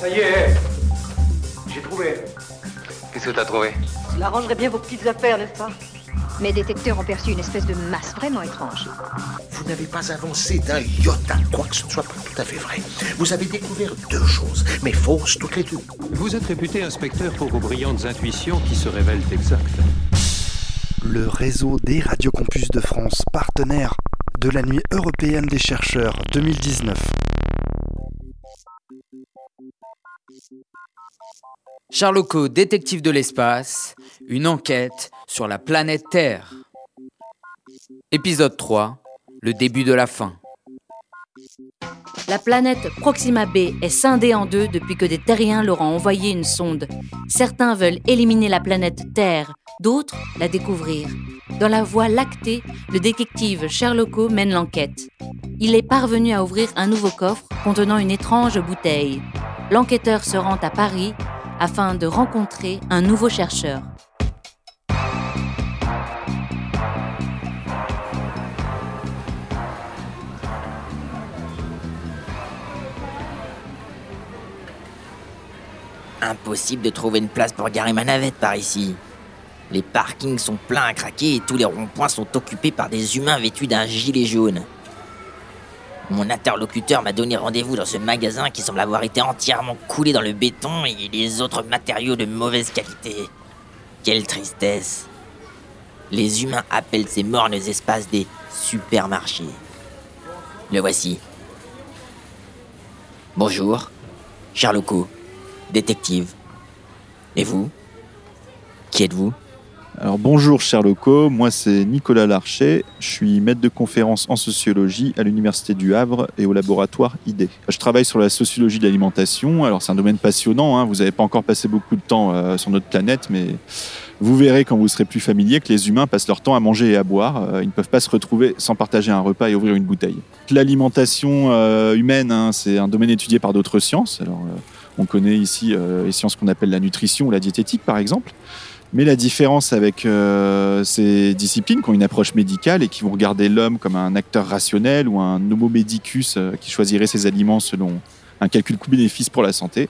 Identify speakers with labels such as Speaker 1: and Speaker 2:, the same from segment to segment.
Speaker 1: Ça y est, j'ai trouvé.
Speaker 2: Qu'est-ce que t'as trouvé
Speaker 3: Cela arrangerait bien vos petites affaires, n'est-ce pas
Speaker 4: Mes détecteurs ont perçu une espèce de masse vraiment étrange.
Speaker 5: Vous n'avez pas avancé d'un iota, quoi que ce ne soit pas tout à fait vrai. Vous avez découvert deux choses, mais fausses toutes les deux.
Speaker 6: Vous êtes réputé inspecteur pour vos brillantes intuitions qui se révèlent exactes.
Speaker 7: Le réseau des radiocampus de France, partenaire de la Nuit européenne des chercheurs 2019.
Speaker 8: Charloco, détective de l'espace, une enquête sur la planète Terre. Épisode 3, le début de la fin.
Speaker 9: La planète Proxima b est scindée en deux depuis que des terriens leur ont envoyé une sonde. Certains veulent éliminer la planète Terre, d'autres la découvrir. Dans la voie lactée, le détective Sherlocko mène l'enquête. Il est parvenu à ouvrir un nouveau coffre contenant une étrange bouteille. L'enquêteur se rend à Paris afin de rencontrer un nouveau chercheur.
Speaker 10: Impossible de trouver une place pour garer ma navette par ici. Les parkings sont pleins à craquer et tous les ronds-points sont occupés par des humains vêtus d'un gilet jaune. Mon interlocuteur m'a donné rendez-vous dans ce magasin qui semble avoir été entièrement coulé dans le béton et les autres matériaux de mauvaise qualité. Quelle tristesse. Les humains appellent ces mornes espaces des supermarchés. Le voici. Bonjour, Charloco, détective. Et vous? Qui êtes-vous?
Speaker 11: Alors bonjour Sherlocko, moi c'est Nicolas Larcher, je suis maître de conférence en sociologie à l'Université du Havre et au laboratoire ID. Je travaille sur la sociologie de l'alimentation, alors c'est un domaine passionnant, hein. vous n'avez pas encore passé beaucoup de temps euh, sur notre planète, mais vous verrez quand vous serez plus familier que les humains passent leur temps à manger et à boire, euh, ils ne peuvent pas se retrouver sans partager un repas et ouvrir une bouteille. L'alimentation euh, humaine, hein, c'est un domaine étudié par d'autres sciences, alors on connaît ici les sciences qu'on appelle la nutrition ou la diététique par exemple. Mais la différence avec euh, ces disciplines qui ont une approche médicale et qui vont regarder l'homme comme un acteur rationnel ou un homo medicus euh, qui choisirait ses aliments selon un calcul coût-bénéfice pour la santé,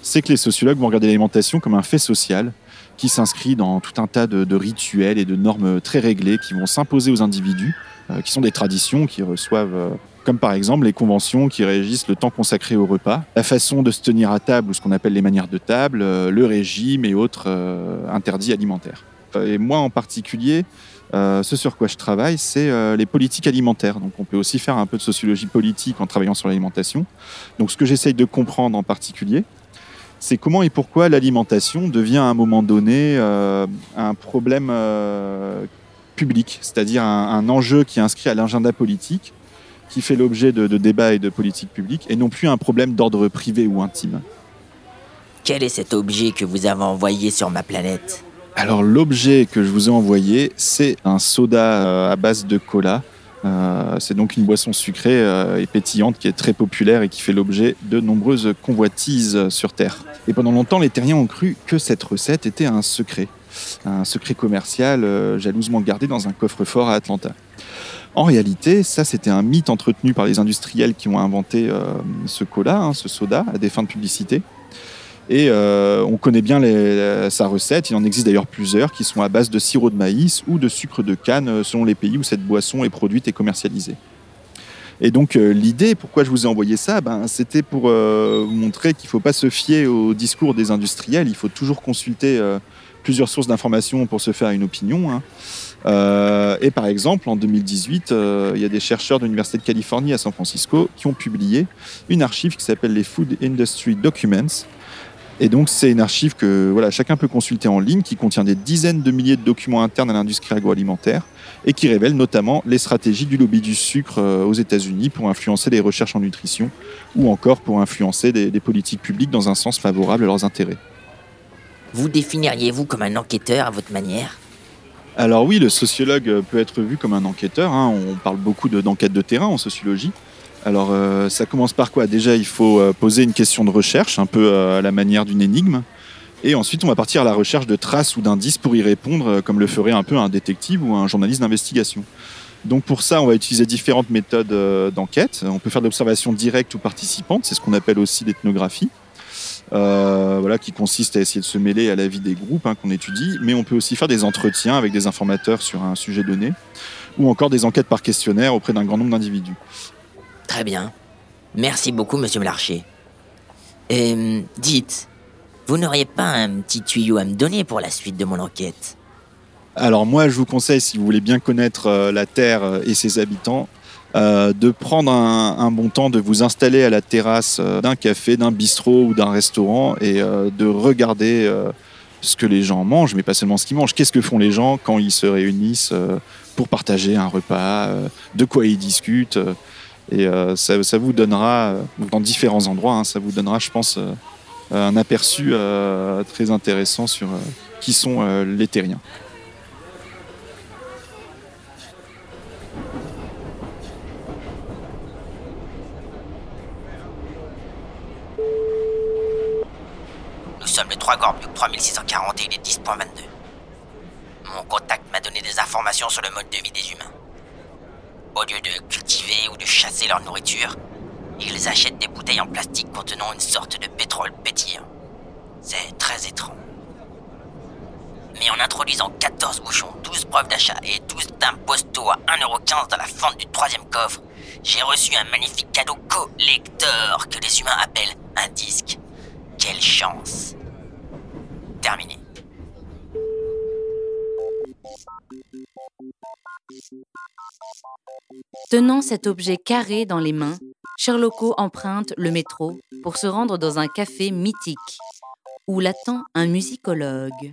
Speaker 11: c'est que les sociologues vont regarder l'alimentation comme un fait social qui s'inscrit dans tout un tas de, rituels et de normes très réglées qui vont s'imposer aux individus, euh, qui sont des traditions qui reçoivent comme par exemple les conventions qui régissent le temps consacré au repas, la façon de se tenir à table ou ce qu'on appelle les manières de table, euh, le régime et autres euh, interdits alimentaires. Euh, et moi en particulier, ce sur quoi je travaille, c'est les politiques alimentaires. Donc on peut aussi faire un peu de sociologie politique en travaillant sur l'alimentation. Donc ce que j'essaye de comprendre en particulier, c'est comment et pourquoi l'alimentation devient à un moment donné un problème public, c'est-à-dire un, enjeu qui est inscrit à l'agenda politique qui fait l'objet de, débats et de politiques publiques, et non plus un problème d'ordre privé ou intime.
Speaker 10: Quel est cet objet que vous avez envoyé sur ma planète?
Speaker 11: Alors l'objet que je vous ai envoyé, c'est un soda euh, à base de cola. Euh, c'est donc une boisson sucrée euh, et pétillante qui est très populaire et qui fait l'objet de nombreuses convoitises sur Terre. Et pendant longtemps, les terriens ont cru que cette recette était un secret, un secret commercial jalousement gardé dans un coffre-fort à Atlanta. En réalité, ça, c'était un mythe entretenu par les industriels qui ont inventé euh, ce cola, hein, ce soda, à des fins de publicité. Et euh, on connaît bien sa recette. Il en existe d'ailleurs plusieurs qui sont à base de sirop de maïs ou de sucre de canne euh, selon les pays où cette boisson est produite et commercialisée. Et donc l'idée, pourquoi je vous ai envoyé ça, ben, c'était pour vous montrer qu'il ne faut pas se fier au discours des industriels. Il faut toujours consulter plusieurs sources d'informations pour se faire une opinion. Hein. Euh, et par exemple, en 2018, euh, il y a des chercheurs de l'Université de Californie à San Francisco qui ont publié une archive qui s'appelle les Food Industry Documents. Et donc, c'est une archive que chacun peut consulter en ligne, qui contient des dizaines de milliers de documents internes à l'industrie agroalimentaire et qui révèle notamment les stratégies du lobby du sucre euh, aux États-Unis pour influencer les recherches en nutrition ou encore pour influencer des politiques publiques dans un sens favorable à leurs intérêts.
Speaker 10: Vous définiriez-vous comme un enquêteur à votre manière?
Speaker 11: Alors oui, le sociologue peut être vu comme un enquêteur. Hein. On parle beaucoup d'enquête de, terrain en sociologie. Alors euh, ça commence par quoi? Déjà, il faut euh, poser une question de recherche, un peu euh, à la manière d'une énigme. Et ensuite, on va partir à la recherche de traces ou d'indices pour y répondre, comme le ferait un peu un détective ou un journaliste d'investigation. Donc pour ça, on va utiliser différentes méthodes d'enquête. On peut faire de l'observation directe ou participante, c'est ce qu'on appelle aussi l'ethnographie. Euh, voilà, qui consiste à essayer de se mêler à la vie des groupes hein, qu'on étudie, mais on peut aussi faire des entretiens avec des informateurs sur un sujet donné, ou encore des enquêtes par questionnaire auprès d'un grand nombre d'individus.
Speaker 10: Très bien. Merci beaucoup, monsieur Larcher. Euh, dites, vous n'auriez pas un petit tuyau à me donner pour la suite de mon enquête?
Speaker 11: Alors moi, je vous conseille, si vous voulez bien connaître euh, la Terre et ses habitants, euh, de prendre un, bon temps, de vous installer à la terrasse euh, d'un café, d'un bistrot ou d'un restaurant et euh, de regarder ce que les gens mangent, mais pas seulement ce qu'ils mangent. Qu'est-ce que font les gens quand ils se réunissent pour partager un repas, de quoi ils discutent. Et ça, vous donnera, dans différents endroits, hein, ça vous donnera, je pense, un aperçu très intéressant sur qui sont les terriens.
Speaker 10: Sommes le 3 Gorbiuk 3640 et il est 10.22. Mon contact m'a donné des informations sur le mode de vie des humains. Au lieu de cultiver ou de chasser leur nourriture, ils achètent des bouteilles en plastique contenant une sorte de pétrole pétillant. C'est très étrange. Mais en introduisant 14 bouchons, 12 preuves d'achat et 12 timbres postaux à 1,15€ dans la fente du troisième coffre, j'ai reçu un magnifique cadeau collector que les humains appellent un disque. Quelle chance
Speaker 9: Tenant cet objet carré dans les mains, Sherlocko emprunte le métro pour se rendre dans un café mythique où l'attend un musicologue.